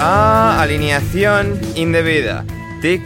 A Alineación Indebida. Tic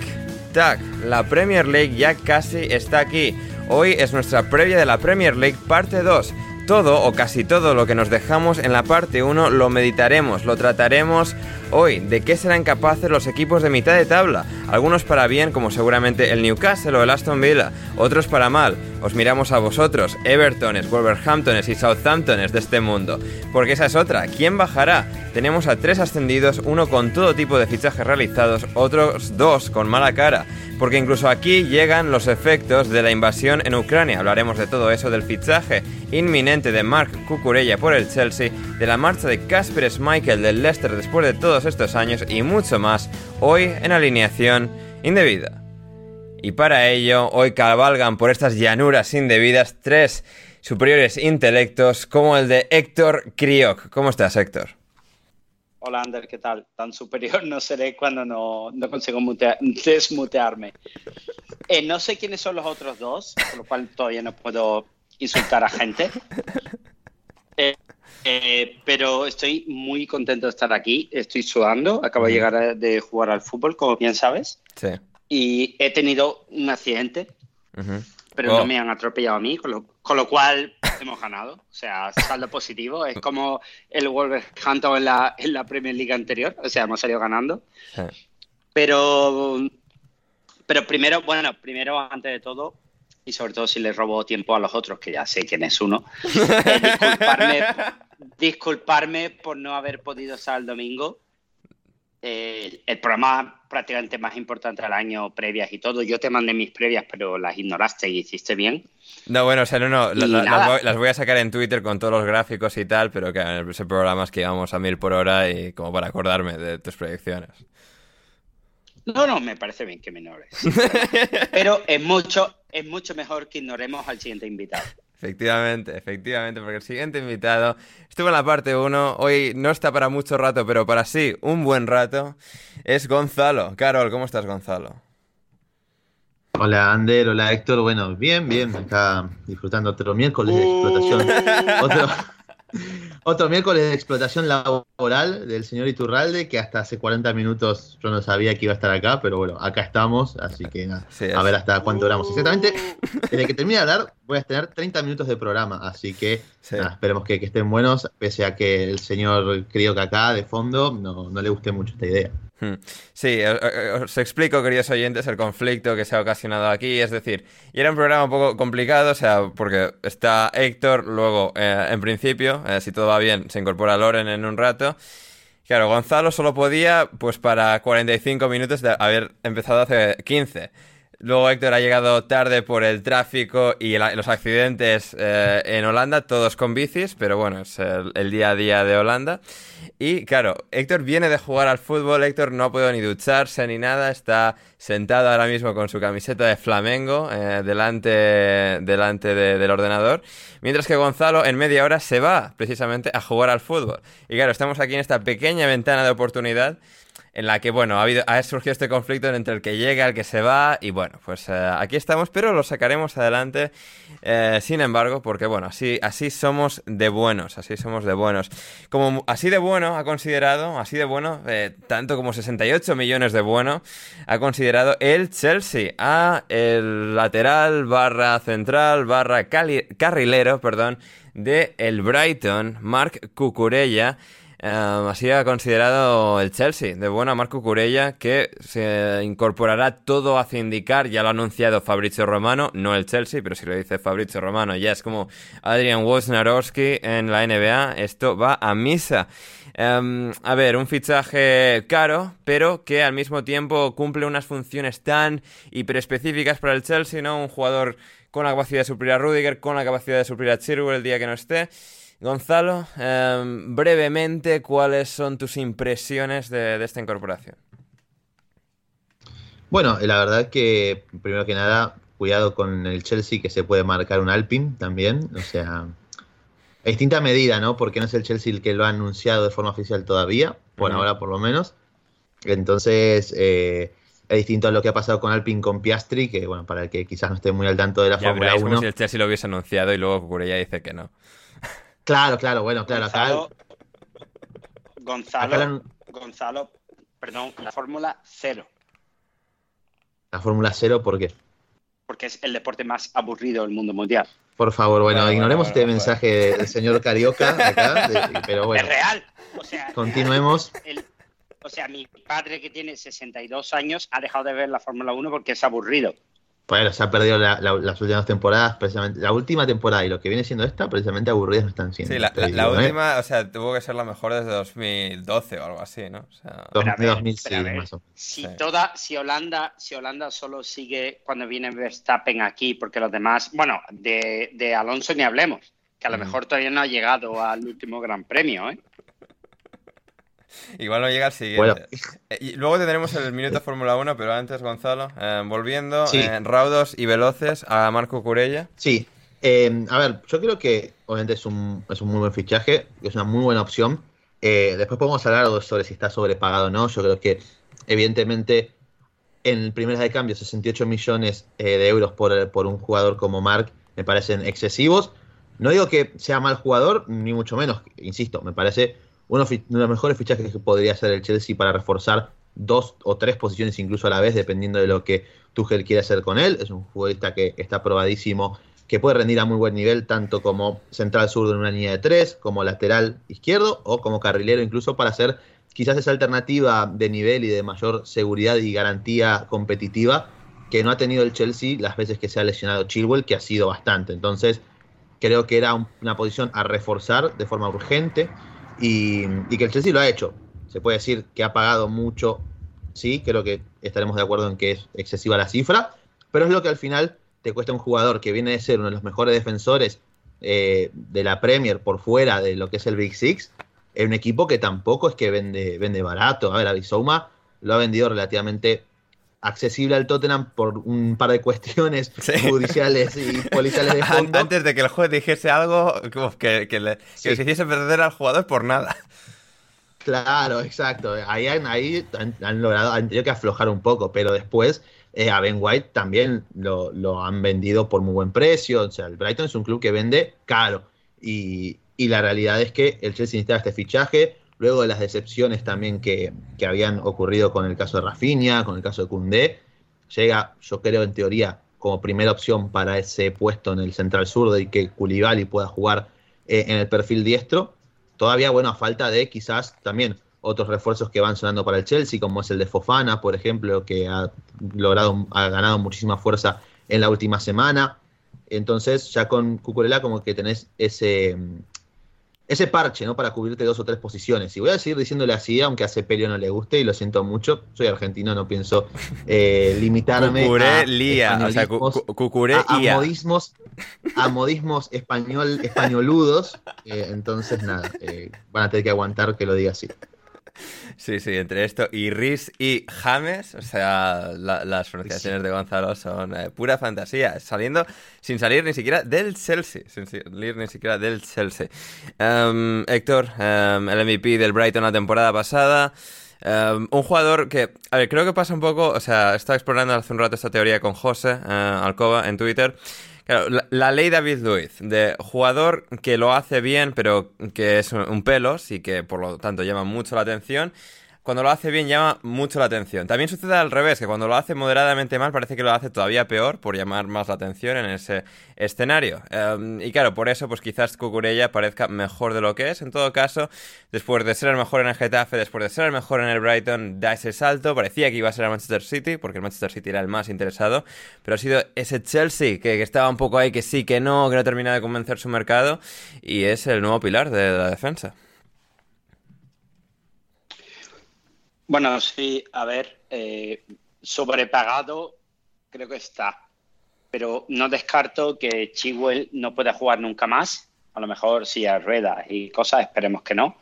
Tac, la Premier League ya casi está aquí. Hoy es nuestra previa de la Premier League parte 2. Todo o casi todo lo que nos dejamos en la parte 1 lo meditaremos, lo trataremos hoy. ¿De qué serán capaces los equipos de mitad de tabla? Algunos para bien, como seguramente el Newcastle o el Aston Villa, otros para mal. Os miramos a vosotros, Evertones, Wolverhamptones y Southamptones de este mundo. Porque esa es otra, ¿quién bajará? Tenemos a tres ascendidos, uno con todo tipo de fichajes realizados, otros dos con mala cara porque incluso aquí llegan los efectos de la invasión en Ucrania. Hablaremos de todo eso, del fichaje inminente de Mark Cucurella por el Chelsea, de la marcha de Casper Schmeichel del Leicester después de todos estos años y mucho más hoy en alineación indebida. Y para ello, hoy cabalgan por estas llanuras indebidas tres superiores intelectos como el de Héctor Kriok. ¿Cómo estás, Héctor? Hola, Ander, ¿qué tal? Tan superior no seré cuando no, no consigo desmutearme. Eh, no sé quiénes son los otros dos, por lo cual todavía no puedo insultar a gente. Eh, eh, pero estoy muy contento de estar aquí. Estoy sudando. Acabo de llegar de jugar al fútbol, como bien sabes. Sí. Y he tenido un accidente, pero no Oh. me han atropellado a mí, con lo, con lo cual hemos ganado. O sea, saldo positivo. Es como el Wolverhampton en la, en la Premier League anterior. O sea, hemos salido ganando. Sí. Pero, pero primero, bueno, primero, antes de todo, y sobre todo si le robo tiempo a los otros, que ya sé quién es uno, eh, disculparme, disculparme por no haber podido estar el domingo. Eh, el programa prácticamente más importante del año, previas y todo. Yo te mandé mis previas, pero las ignoraste y hiciste bien. No, bueno, o sea, no, no, la- las, voy, las voy a sacar en Twitter con todos los gráficos y tal, pero que en ese programa es que íbamos a mil por hora y como para acordarme de tus proyecciones. No, no, me parece bien que me ignores. Pero es mucho, es mucho mejor que ignoremos al siguiente invitado. Efectivamente, efectivamente, porque el siguiente invitado estuvo en la parte 1, hoy no está para mucho rato, pero para sí, un buen rato, es Gonzalo. Carol, ¿cómo estás, Gonzalo? Hola Ander, hola Héctor, bueno, bien, bien, acá disfrutando otro miércoles de explotación, otro, otro miércoles de explotación laboral del señor Iturralde, que hasta hace 40 minutos yo no sabía que iba a estar acá, pero bueno, acá estamos, así que nada, Sí, a ver hasta cuánto duramos. Exactamente, desde que termine de hablar voy a tener 30 minutos de programa, así que Sí. nada, esperemos que, que estén buenos, pese a que el señor creo que acá de fondo no, no le guste mucho esta idea. Hmm. Sí, eh, eh, os explico, queridos oyentes, el conflicto que se ha ocasionado aquí. Es decir, y era un programa un poco complicado, o sea, porque está Héctor, luego, eh, en principio, eh, si todo va bien, se incorpora Loren en un rato. Claro, Gonzalo solo podía, pues, para 45 minutos de haber empezado hace 15. Luego Héctor ha llegado tarde por el tráfico y el- los accidentes eh, en Holanda, todos con bicis, pero bueno, es el, el día a día de Holanda. Y claro, Héctor viene de jugar al fútbol, Héctor no ha podido ni ducharse ni nada, está sentado ahora mismo con su camiseta de Flamengo eh, delante, delante de- del ordenador, mientras que Gonzalo en media hora se va precisamente a jugar al fútbol. Y claro, estamos aquí en esta pequeña ventana de oportunidad en la que, bueno, ha, habido, ha surgido este conflicto entre el que llega, el que se va, y bueno, pues eh, aquí estamos, pero lo sacaremos adelante, eh, sin embargo, porque, bueno, así, así somos de buenos, así somos de buenos. Como así de bueno ha considerado, así de bueno, eh, tanto como 68 millones de bueno, ha considerado el Chelsea a el lateral barra central barra carrilero, perdón, de el Brighton, Mark Cucurella, eh, así ha considerado el Chelsea, de buena Marco Curella, que se incorporará todo hacia indicar, ya lo ha anunciado Fabrizio Romano, no el Chelsea, pero si lo dice Fabrizio Romano, ya es como Adrian Wojnarowski en la NBA, esto va a misa. Em, a ver, un fichaje caro, pero que al mismo tiempo cumple unas funciones tan hiperespecíficas para el Chelsea, ¿no? Un jugador con la capacidad de suplir a Rudiger, con la capacidad de suplir a Chilwell el día que no esté. Gonzalo, em, brevemente, ¿cuáles son tus impresiones de, de esta incorporación? Bueno, la verdad que primero que nada, cuidado con el Chelsea que se puede marcar un Alpine también, o sea, a distinta medida, ¿no? Porque no es el Chelsea el que lo ha anunciado de forma oficial todavía, por ahora por lo menos. Entonces, eh, es distinto a lo que ha pasado con Alpine con Piastri, que bueno, para el que quizás no esté muy al tanto de la Ya Fórmula veréis como 1. si el Chelsea lo hubiese anunciado y luego Cucurella dice que no. Claro, claro, bueno, claro, acá, Gonzalo, Gonzalo, acá la- Gonzalo, perdón, la Fórmula Cero. La Fórmula Cero, ¿por qué? Porque es el deporte más aburrido del mundo mundial. Por favor, bueno, Bueno, ignoremos bueno, este bueno, mensaje del señor Carioca acá, de- pero bueno, Es real. O sea, continuemos. el- o sea, mi padre que tiene 62 años ha dejado de ver la Fórmula 1 porque es aburrido. Bueno, se ha perdido la- la- las últimas temporadas, precisamente. La última temporada y lo que viene siendo esta, precisamente aburridas no están siendo. Sí, la, ¿eh? última, o sea, tuvo que ser la mejor desde 2012 o algo así, ¿no? O sea, Dos- Pero a ver, 2006, pero a ver. más o menos. Si Sí. toda, si Holanda, si Holanda solo sigue cuando viene Verstappen aquí, porque los demás, bueno, de, de Alonso ni hablemos, que a lo Mm. mejor todavía no ha llegado al último Gran Premio, ¿eh? igual no llega al siguiente. Eh, Y luego tendremos el minuto Fórmula 1, pero antes, Gonzalo, eh, volviendo, Sí. eh, raudos y veloces a Marco Curella. Sí, eh, a ver, yo creo que obviamente es un, es un muy buen fichaje, es una muy buena opción. Después podemos hablar sobre si está sobrepagado o no. Yo creo que, evidentemente, en primeras de cambio, 68 millones de euros por, por un jugador como Mark me parecen excesivos. No digo que sea mal jugador, ni mucho menos, insisto, me parece uno, de los mejores fichajes que podría hacer el Chelsea para reforzar dos o tres posiciones incluso a la vez, dependiendo de lo que Tuchel quiere hacer con él. Es un futbolista que está probadísimo, que puede rendir a muy buen nivel, tanto como central zurdo en una línea de tres, como lateral izquierdo o como carrilero, incluso para hacer quizás esa alternativa de nivel y de mayor seguridad y garantía competitiva que no ha tenido el Chelsea las veces que se ha lesionado Chilwell, que ha sido bastante. Entonces, creo que era un- una posición a reforzar de forma urgente y, que el Chelsea lo ha hecho. Se puede decir que ha pagado mucho, sí, creo que estaremos de acuerdo en que es excesiva la cifra, pero es lo que al final te cuesta un jugador que viene de ser uno de los mejores defensores eh, de la Premier por fuera de lo que es el Big Six, en un equipo que tampoco es que vende, vende barato. A ver, Abisouma lo ha vendido relativamente accesible al Tottenham por un par de cuestiones Sí. judiciales y policiales de fondo. Antes de que el juez dijese algo que, que, le, que Sí. les hiciese perder al jugador por nada. Claro, exacto. Ahí han, ahí han, han logrado, han tenido que aflojar un poco, pero después eh, a Ben White también lo, lo han vendido por muy buen precio. O sea, el Brighton es un club que vende caro. Y, y la realidad es que el Chelsea necesitaba este fichaje, luego de las decepciones también que, que habían ocurrido con el caso de Rafinha, con el caso de Koundé. Llega, yo creo, en teoría, como primera opción para ese puesto en el central zurdo y que Koulibaly pueda jugar eh, en el perfil diestro. Todavía, bueno, a falta de quizás también otros refuerzos que van sonando para el Chelsea, como es el de Fofana, por ejemplo, que ha logrado, ha ganado muchísima fuerza en la última semana. Entonces, ya con Cucurella como que tenés ese, ese parche, ¿no? Para cubrirte dos o tres posiciones. Y voy a seguir diciéndole así, aunque a Cepelio no le guste, y lo siento mucho. Soy argentino, no pienso eh, limitarme a Cucuré lía, o sea, cu- cucuré a, a modismos, a modismos español, españoludos. Eh, entonces, nada, eh, van a tener que aguantar que lo diga así. Sí, sí, entre esto y Riz y James, o sea, la- las pronunciaciones de Gonzalo son eh, pura fantasía, saliendo sin salir ni siquiera del Chelsea, sin salir ni siquiera del Chelsea. Em, Héctor, em, el MVP del Brighton la temporada pasada. em, un jugador que, a ver, creo que pasa un poco, o sea, estaba explorando hace un rato esta teoría con José eh, Alcoba en Twitter. Claro, la, ley David Luiz, de jugador que lo hace bien, pero que es un, un pelos y que por lo tanto llama mucho la atención. Cuando lo hace bien llama mucho la atención. También sucede al revés, que cuando lo hace moderadamente mal parece que lo hace todavía peor por llamar más la atención en ese escenario. Eh, y claro, por eso pues quizás Cucurella parezca mejor de lo que es. En todo caso, después de ser el mejor en el Getafe, después de ser el mejor en el Brighton, da ese salto. Parecía que iba a ser el Manchester City, porque el Manchester City era el más interesado. Pero ha sido ese Chelsea que, que estaba un poco ahí, que sí, que no, que no termina de convencer su mercado. Y es el nuevo pilar de la defensa. Bueno, sí, a ver, eh, sobrepagado creo que está, pero no descarto que Chilwell no pueda jugar nunca más, a lo mejor sí a ruedas y cosas, esperemos que no,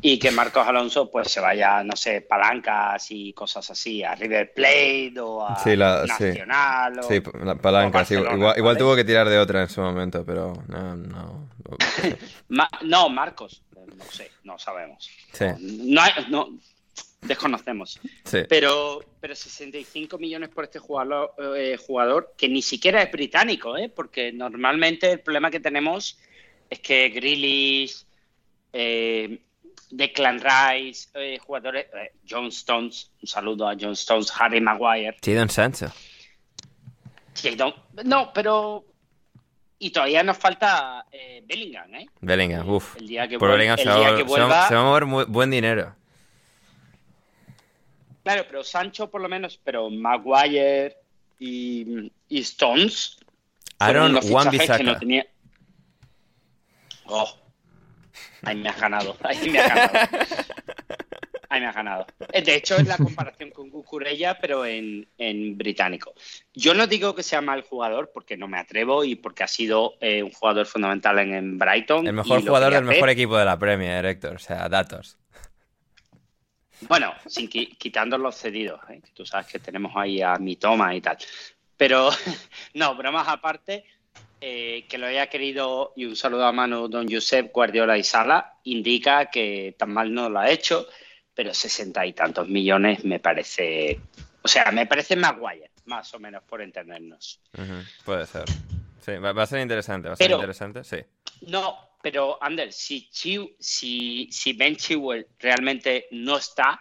y que Marcos Alonso pues se vaya, no sé, palancas y cosas así, a River Plate o a Sí, la- sí. Nacional o... Sí, la palanca, o sí, igual, tuvo que tirar de otra en su momento, pero no, no. Ma- no, Marcos, no sé, no sabemos. Sí, No, no, desconocemos. sí. Pero, pero 65 millones por este jugador, eh, jugador que ni siquiera es británico, ¿eh? porque normalmente el problema que tenemos es que Grealish, eh, Declan Rice, eh, jugadores, eh, John Stones, un saludo a John Stones, Harry Maguire. Jadon Sancho. Jadon- no, pero... Y todavía nos falta eh, Bellingham, ¿eh? Bellingham, uff. El día que vuel- Bellingham el se día vuelva- se va a mover muy- buen dinero. Claro, pero Sancho por lo menos, pero Maguire y, y Stones Aaron Wan-Bissaka. no tenía. Oh, ahí me has ganado, ahí me has ganado. Ahí me has ganado. De hecho, es la comparación con Cucurella, pero en, en británico. Yo no digo que sea mal jugador, porque no me atrevo y porque ha sido eh, un jugador fundamental en, en Brighton. El mejor jugador del mejor equipo de la Premier, Héctor. O sea, datos. Bueno, sin qui- quitando los cedidos, ¿eh? tú sabes que tenemos ahí a Mitoma y tal. Pero, no, bromas aparte, eh, que lo haya querido, y un saludo a mano don Josep Guardiola y Sala, indica que tan mal no lo ha hecho, pero sesenta y tantos millones me parece, o sea, me parece Maguire, más o menos, por entendernos. Puede ser. Sí, va, va a ser interesante. Va a ser Pero- interesante, sí. No, pero Ander, si, Chiu- si, si Ben Chilwell realmente no está,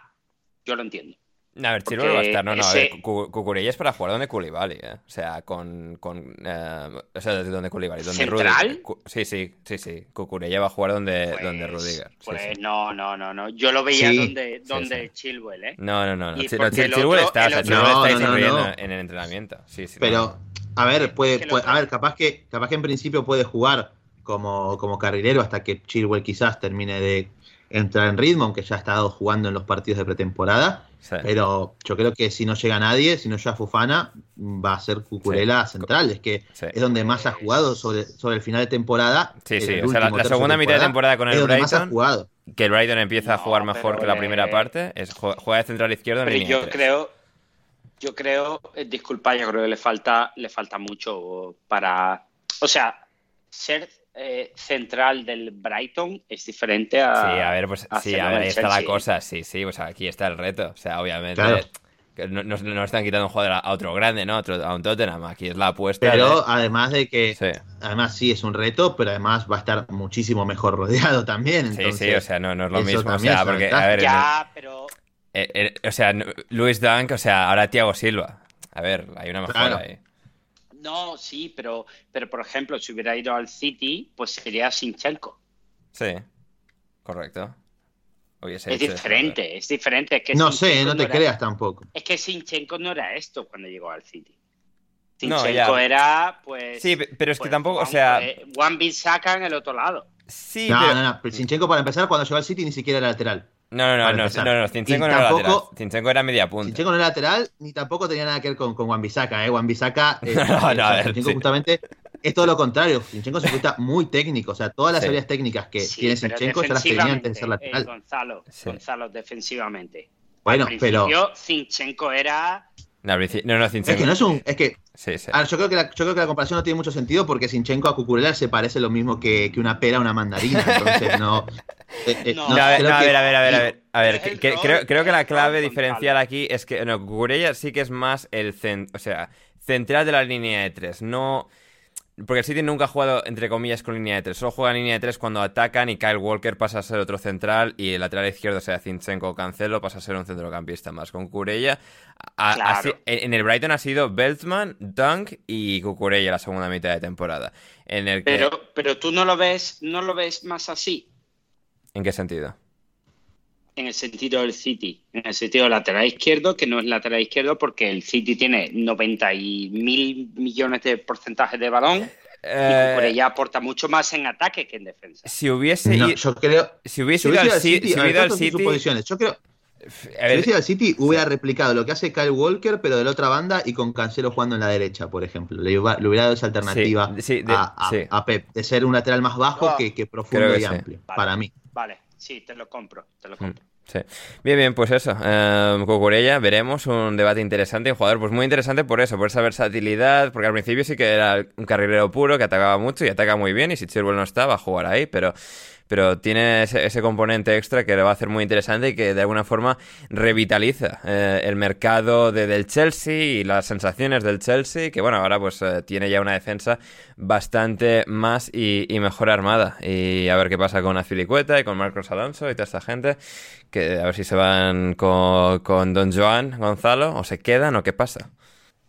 yo lo entiendo. A ver, Porque Chilwell va a estar. No, no, a ver, ese- Cucurella es para jugar donde Koulibaly, ¿eh? O sea, con... con eh, o sea, donde Koulibaly, donde ¿Central? Rudiger. Sí, sí, sí, sí. Cucurella va a jugar donde, Pues, donde Rudiger. Sí, pues sí. no, no, no, no. Yo lo veía Sí, donde, donde sí. Chilwell, ¿eh? No, no, no. no. Chilwell otro- está, o sea, Chilwell No, está no, no, sonriendo no. en el entrenamiento. Sí, sí. Pero, a ver, puede, lo puede- otro- a ver, capaz que, capaz que en principio puede jugar como, como carrilero hasta que Chilwell quizás termine de entrar en ritmo, aunque ya ha estado jugando en los partidos de pretemporada. Sí. Pero yo creo que si no llega nadie, si no llega Fufana, va a ser Cucurella central. Es que Sí. es donde más ha jugado sobre, sobre el final de temporada. Sí, sí, o sea, la- la segunda mitad de temporada con el más ha Brighton, jugado. Que el Brighton empieza a No, jugar mejor pero que la primera parte. Es, jue- juega de central izquierdo en Pero línea yo creo, yo creo, eh, disculpa, yo creo que le falta, le falta mucho para, o sea, ser eh, central del Brighton es diferente a. Sí, a ver, pues sí, a ver, ahí está la Chelsea. cosa, sí, sí, pues aquí está el reto. O sea, obviamente, Claro. no, no- no están quitando un jugador a, otro grande, ¿no? A Otro, a un Tottenham, aquí es la apuesta. Pero de- además de que, Sí. además sí es un reto, pero además va a estar muchísimo mejor rodeado también. Sí, Entonces, sí, o sea, no, no es lo mismo. O sea, porque, a ver, Ya, pero eh, eh, o sea, no- Luis Dunk, o sea, ahora Thiago Silva. A ver, hay una mejora Claro. ahí. no, sí, pero, pero por ejemplo, si hubiera ido al City, pues sería Sinchenko. Sí, correcto. Hubiese Es diferente, es diferente. Es que no sé, no te era- creas tampoco. Es que Sinchenko no era esto cuando llegó al City. No, Sinchenko era, pues. Sí, pe- pero es que pues, tampoco, o Juan- sea, eh, Juan Bissaka en el otro lado. sí, no, pero- no, no. pero Zinchenko, para empezar, cuando llegó al City ni siquiera era lateral. No, no, no, no, no, no, Zinchenko Y no era lateral. Zinchenko era media punta. Zinchenko no era lateral, ni tampoco tenía nada que ver con, con Wan Bissaka, ¿eh? Wan Bissaka, eh, No, no, o sea, a ver, Zinchenko sí. justamente es todo lo contrario. Zinchenko se cuenta muy técnico, o sea, todas las Sí. habilidades técnicas que Sí, tiene Zinchenko ya las tenía antes de ser defensivamente, eh, lateral. Gonzalo, Sí. Gonzalo, defensivamente. Bueno, Al pero Zinchenko era. No, no, no, es Zinchenko. que no es un, es que Sí, sí. Ver, yo creo que la, yo creo que la comparación no tiene mucho sentido porque Sinchenko a Cucurella se parece lo mismo que, que una pera a una mandarina. Entonces no. eh, eh, No, No, a ver, no, a ver, a ver, a ver, a ver. A ver, Es que- el que- rol, creo, creo que la clave diferencial aquí es que, no, Cucurella sí que es más el cen- o sea, central de la línea de tres, no... Porque el City nunca ha jugado, entre comillas, con línea de tres. Solo juega en línea de tres cuando atacan y Kyle Walker pasa a ser otro central y el lateral izquierdo, sea Zinchenko o Cancelo, pasa a ser un centrocampista más. Con Cucurella, a- Claro. así- en en el Brighton ha sido Beltman, Dunk y Cucurella la segunda mitad de temporada. En el que... Pero, pero tú no lo ves, no lo ves más así. ¿En qué sentido? En el sentido del City, en el sentido lateral izquierdo, que no es lateral izquierdo porque el City tiene 90 y mil millones de porcentaje de balón y Eh, Cucurella aporta mucho más en ataque que en defensa. si hubiese No, ido- yo creo. si hubiese Si ido hubiese al ido al City, si hubiera al City. Yo creo. a Si hubiese ido al City, hubiera replicado lo que hace Kyle Walker, pero de la otra banda y con Cancelo jugando en la derecha, por ejemplo. Le, hubiera- le hubiera dado esa alternativa Sí, sí, de- a, a- sí. a Pep, de ser un lateral más bajo No, que, profundo que y sí. amplio, Vale. para mí. Vale, sí, te lo compro, te lo Mm, compro. sí. Bien, bien, pues eso. Eh, Cucurella, veremos un debate interesante. Un jugador, pues muy interesante por eso, por esa versatilidad. Porque al principio sí que era un carrilero puro que atacaba mucho y ataca muy bien. Y si Chilwell no está, va a jugar ahí. Pero, pero tiene ese, componente extra que le va a hacer muy interesante y que de alguna forma revitaliza eh, el mercado del Chelsea y las sensaciones del Chelsea, que bueno, ahora pues eh, tiene ya una defensa bastante más y, mejor armada. Y a ver qué pasa con Azpilicueta y con Marcos Alonso y toda esta gente, que a ver si se van con, con Don Joan Gonzalo o se quedan o qué pasa.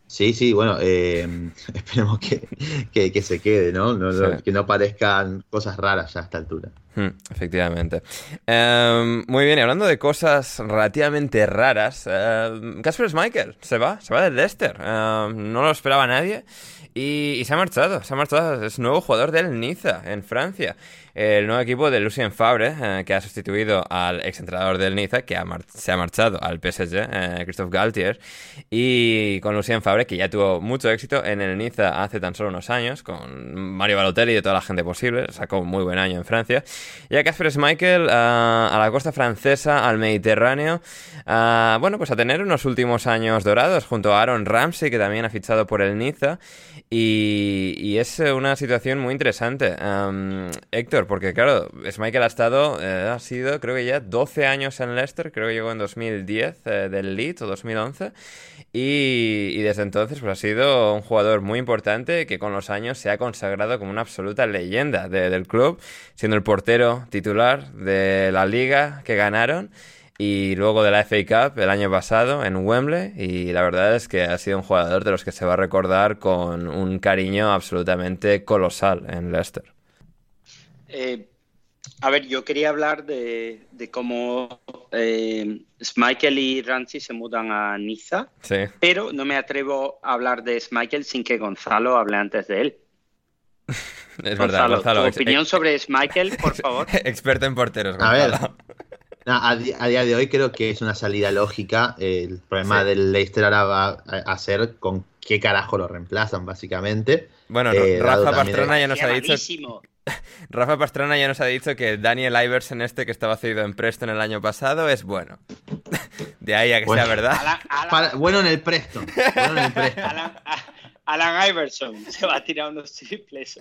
Sí, sí, bueno, eh, esperemos que, que, se quede, ¿no? Que no parezcan cosas raras ya a esta altura. Hmm, efectivamente. Em, muy bien, y hablando de cosas relativamente raras, uh, Casper Michael se va, se va del Leicester. Em, no lo esperaba nadie. Y, y, se ha marchado, se ha marchado, es nuevo jugador del Niza en Francia el nuevo equipo de Lucien Favre, eh, que ha sustituido al exentrenador del Niza, que se ha marchado al PSG, eh, Christophe Galtier, y con Lucien Favre, que ya tuvo mucho éxito en el Niza hace tan solo unos años, con Mario Balotelli y toda la gente posible, sacó un muy buen año en Francia, y a Casper Schmeichel eh, a la costa francesa, al Mediterráneo, bueno, pues a tener unos últimos años dorados, junto a Aaron Ramsey, que también ha fichado por el Niza, y, es una situación muy interesante. Héctor, porque claro, Michael ha estado, eh, ha sido creo que ya 12 años en Leicester, creo que llegó en 2010 eh, del Leeds o 2011, y, y, desde entonces pues ha sido un jugador muy importante que con los años se ha consagrado como una absoluta leyenda del club, siendo el portero titular de la liga que ganaron y luego de la FA Cup el año pasado en Wembley y la verdad es que ha sido un jugador de los que se va a recordar con un cariño absolutamente colosal en Leicester. Eh, a ver, yo quería hablar de, cómo eh, Schmeichel y Ranchi se mudan a Niza, pero no me atrevo a hablar de Schmeichel sin que Gonzalo hable antes de él. es verdad, Gonzalo. Tu opinión sobre Schmeichel, por favor. Experto en porteros, Gonzalo. A ver, a, día de hoy creo que es una salida lógica. El problema del Leicester ahora va a ser con qué carajo lo reemplazan, básicamente. Bueno, eh, Rafa Pastrana ya nos ha dicho. Rafa Pastrana ya nos ha dicho que Daniel Iverson, este que estaba cedido en Preston el año pasado, es bueno. De ahí a que sea verdad. bueno en el Preston. Bueno en el Preston. Alan, Iverson se va a tirar unos triples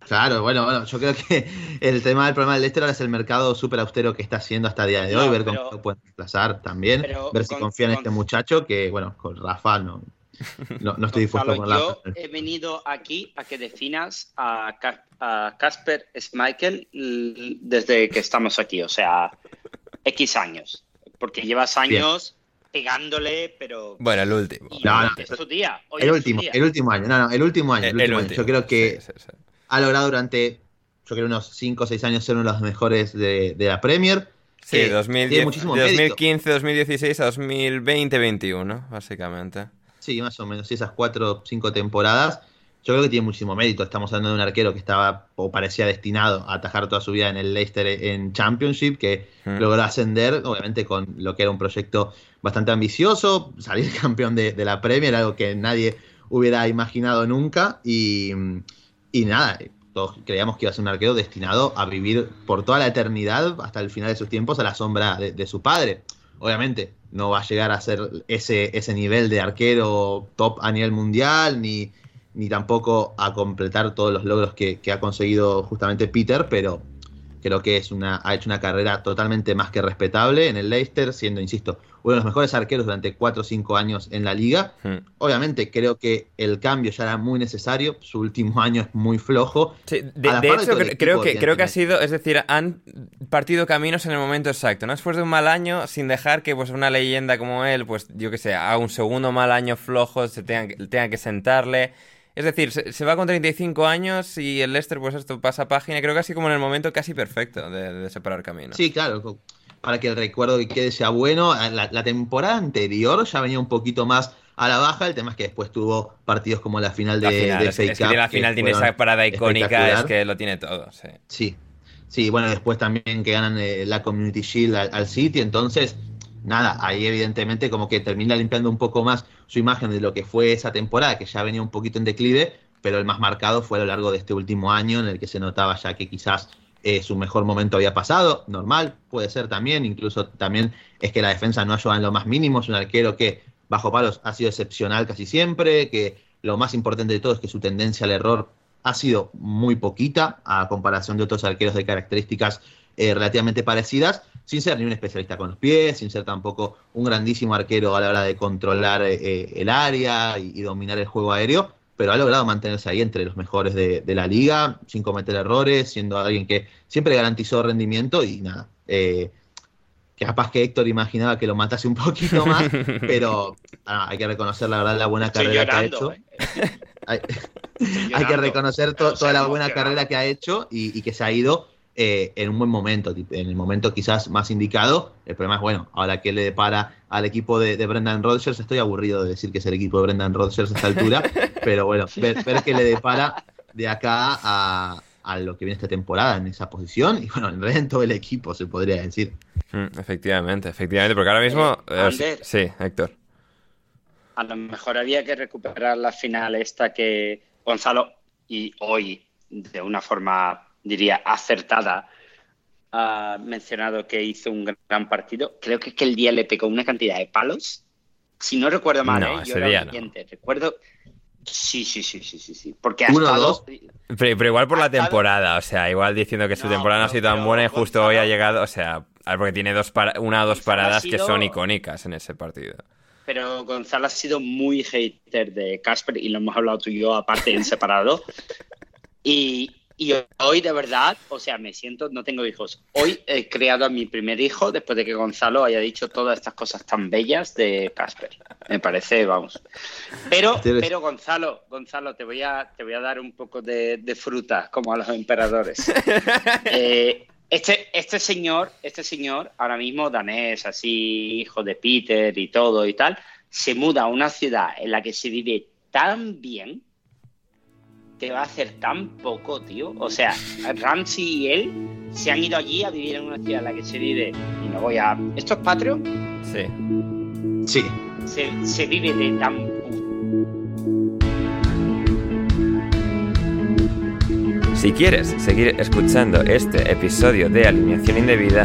Claro, bueno, bueno, yo creo que el tema del problema del Leicester ahora es el mercado súper austero que está haciendo hasta el día de hoy, ver cómo lo pueden desplazar también, ver si confía en este muchacho, que bueno, con Rafa no, no, estoy dispuesto a Yo he venido aquí a que definas a Casper Schmeichel desde que estamos aquí, o sea, X años. Porque llevas años pegándole, pero. Bueno, el último. es tu día. el, último, el último año. No, no, el último año. El, último año. Yo creo que ha logrado durante, yo creo, unos 5 o 6 años ser uno de los mejores de, la Premier. Sí, 2010, de 2015, 2016 a 2020, 2021, básicamente. Sí, más o menos, esas cuatro o cinco temporadas. Yo creo que tiene muchísimo mérito. Estamos hablando de un arquero que estaba o parecía destinado a atajar toda su vida en el Leicester en Championship, que hmm. logró ascender, obviamente con lo que era un proyecto bastante ambicioso, salir campeón de, la Premier, algo que nadie hubiera imaginado nunca. Y, nada, todos creíamos que iba a ser un arquero destinado a vivir por toda la eternidad, hasta el final de sus tiempos, a la sombra de su padre. Obviamente, no va a llegar a ser ese, ese nivel de arquero top a nivel mundial, ni, ni tampoco a completar todos los logros que, que, ha conseguido justamente Peter, pero creo que es una, ha hecho una carrera totalmente más que respetable en el Leicester, siendo, insisto, uno de los mejores arqueros durante 4 o 5 años en la liga. Hmm. Obviamente creo que el cambio ya era muy necesario, su último año es muy flojo. de, hecho creo que, creo que ha sido, es decir, han partido caminos en el momento exacto, ¿no? Después de un mal año, sin dejar que pues una leyenda como él, pues yo que sé, a un segundo mal año flojo, se tenga, tenga que sentarle. Es decir, se, va con 35 años y el Leicester, pues esto pasa página, creo que así como en el momento casi perfecto de, separar caminos. Sí, claro, para que el recuerdo que quede sea bueno. La, temporada anterior ya venía un poquito más a la baja, el tema es que después tuvo partidos como la final de, la es que la final tiene esa parada icónica, es que lo tiene todo, sí. Sí, bueno, después también que ganan eh, la Community Shield al, al City, entonces nada, ahí evidentemente como que termina limpiando un poco más su imagen de lo que fue esa temporada, que ya venía un poquito en declive, pero el más marcado fue a lo largo de este último año en el que se notaba ya que quizás eh, su mejor momento había pasado, normal, puede ser también, incluso también es que la defensa no ayuda en lo más mínimo, es un arquero que bajo palos ha sido excepcional casi siempre, que lo más importante de todo es que su tendencia al error ha sido muy poquita a comparación de otros arqueros de características eh, relativamente parecidas, sin ser ni un especialista con los pies, sin ser tampoco un grandísimo arquero a la hora de controlar eh, el área y, dominar el juego aéreo, pero ha logrado mantenerse ahí entre los mejores de, la liga, sin cometer errores, siendo alguien que siempre garantizó rendimiento y nada. Eh, que capaz que Héctor imaginaba que lo matase un poquito más, pero hay que reconocer la verdad la buena carrera que ha hecho. Hay, que reconocer toda la buena carrera que ha hecho y, que se ha ido eh, en un buen momento, en el momento quizás más indicado. El problema es, bueno, ahora que le depara al equipo de, Brendan Rodgers, estoy aburrido de decir que es el equipo de Brendan Rodgers a esta altura, pero bueno, ver, ver qué le depara de acá a, a lo que viene esta temporada en esa posición y bueno, en realidad en todo el equipo se podría decir. Mm, efectivamente, efectivamente, porque ahora mismo... Eh, eh, sí, Héctor. A lo mejor había que recuperar la final esta que Gonzalo y hoy de una forma, diría, acertada ha mencionado que hizo un gran partido. Creo que es que el día le pegó una cantidad de palos. Si no recuerdo mal, no, ¿eh? yo era Recuerdo Sí, sí, sí, sí, sí, sí. Porque ha estado... Pero, igual por la temporada, o sea, igual diciendo que su temporada no ha sido tan buena y justo hoy ha llegado, o sea, porque tiene dos una o dos paradas que son icónicas en ese partido. Pero Gonzalo ha sido muy hater de Casper y lo hemos hablado tú y yo aparte en separado. y, y hoy de verdad, o sea, me siento, no tengo hijos. Hoy he creado a mi primer hijo después de que Gonzalo haya dicho todas estas cosas tan bellas de Casper. Me parece, vamos. Pero, pero Gonzalo, Gonzalo, te voy a, te voy a dar un poco de, fruta, como a los emperadores. Eh, este, este señor, este señor, ahora mismo danés, así, hijo de Peter y todo y tal, se muda a una ciudad en la que se vive tan bien te va a hacer tan poco, tío. O sea, Ramsey y él se han ido allí a vivir en una ciudad en la que se vive. Y no voy a. ¿Esto es Patreon? Sí. Sí. Se, se vive de tan Si quieres seguir escuchando este episodio de Alineación Indebida,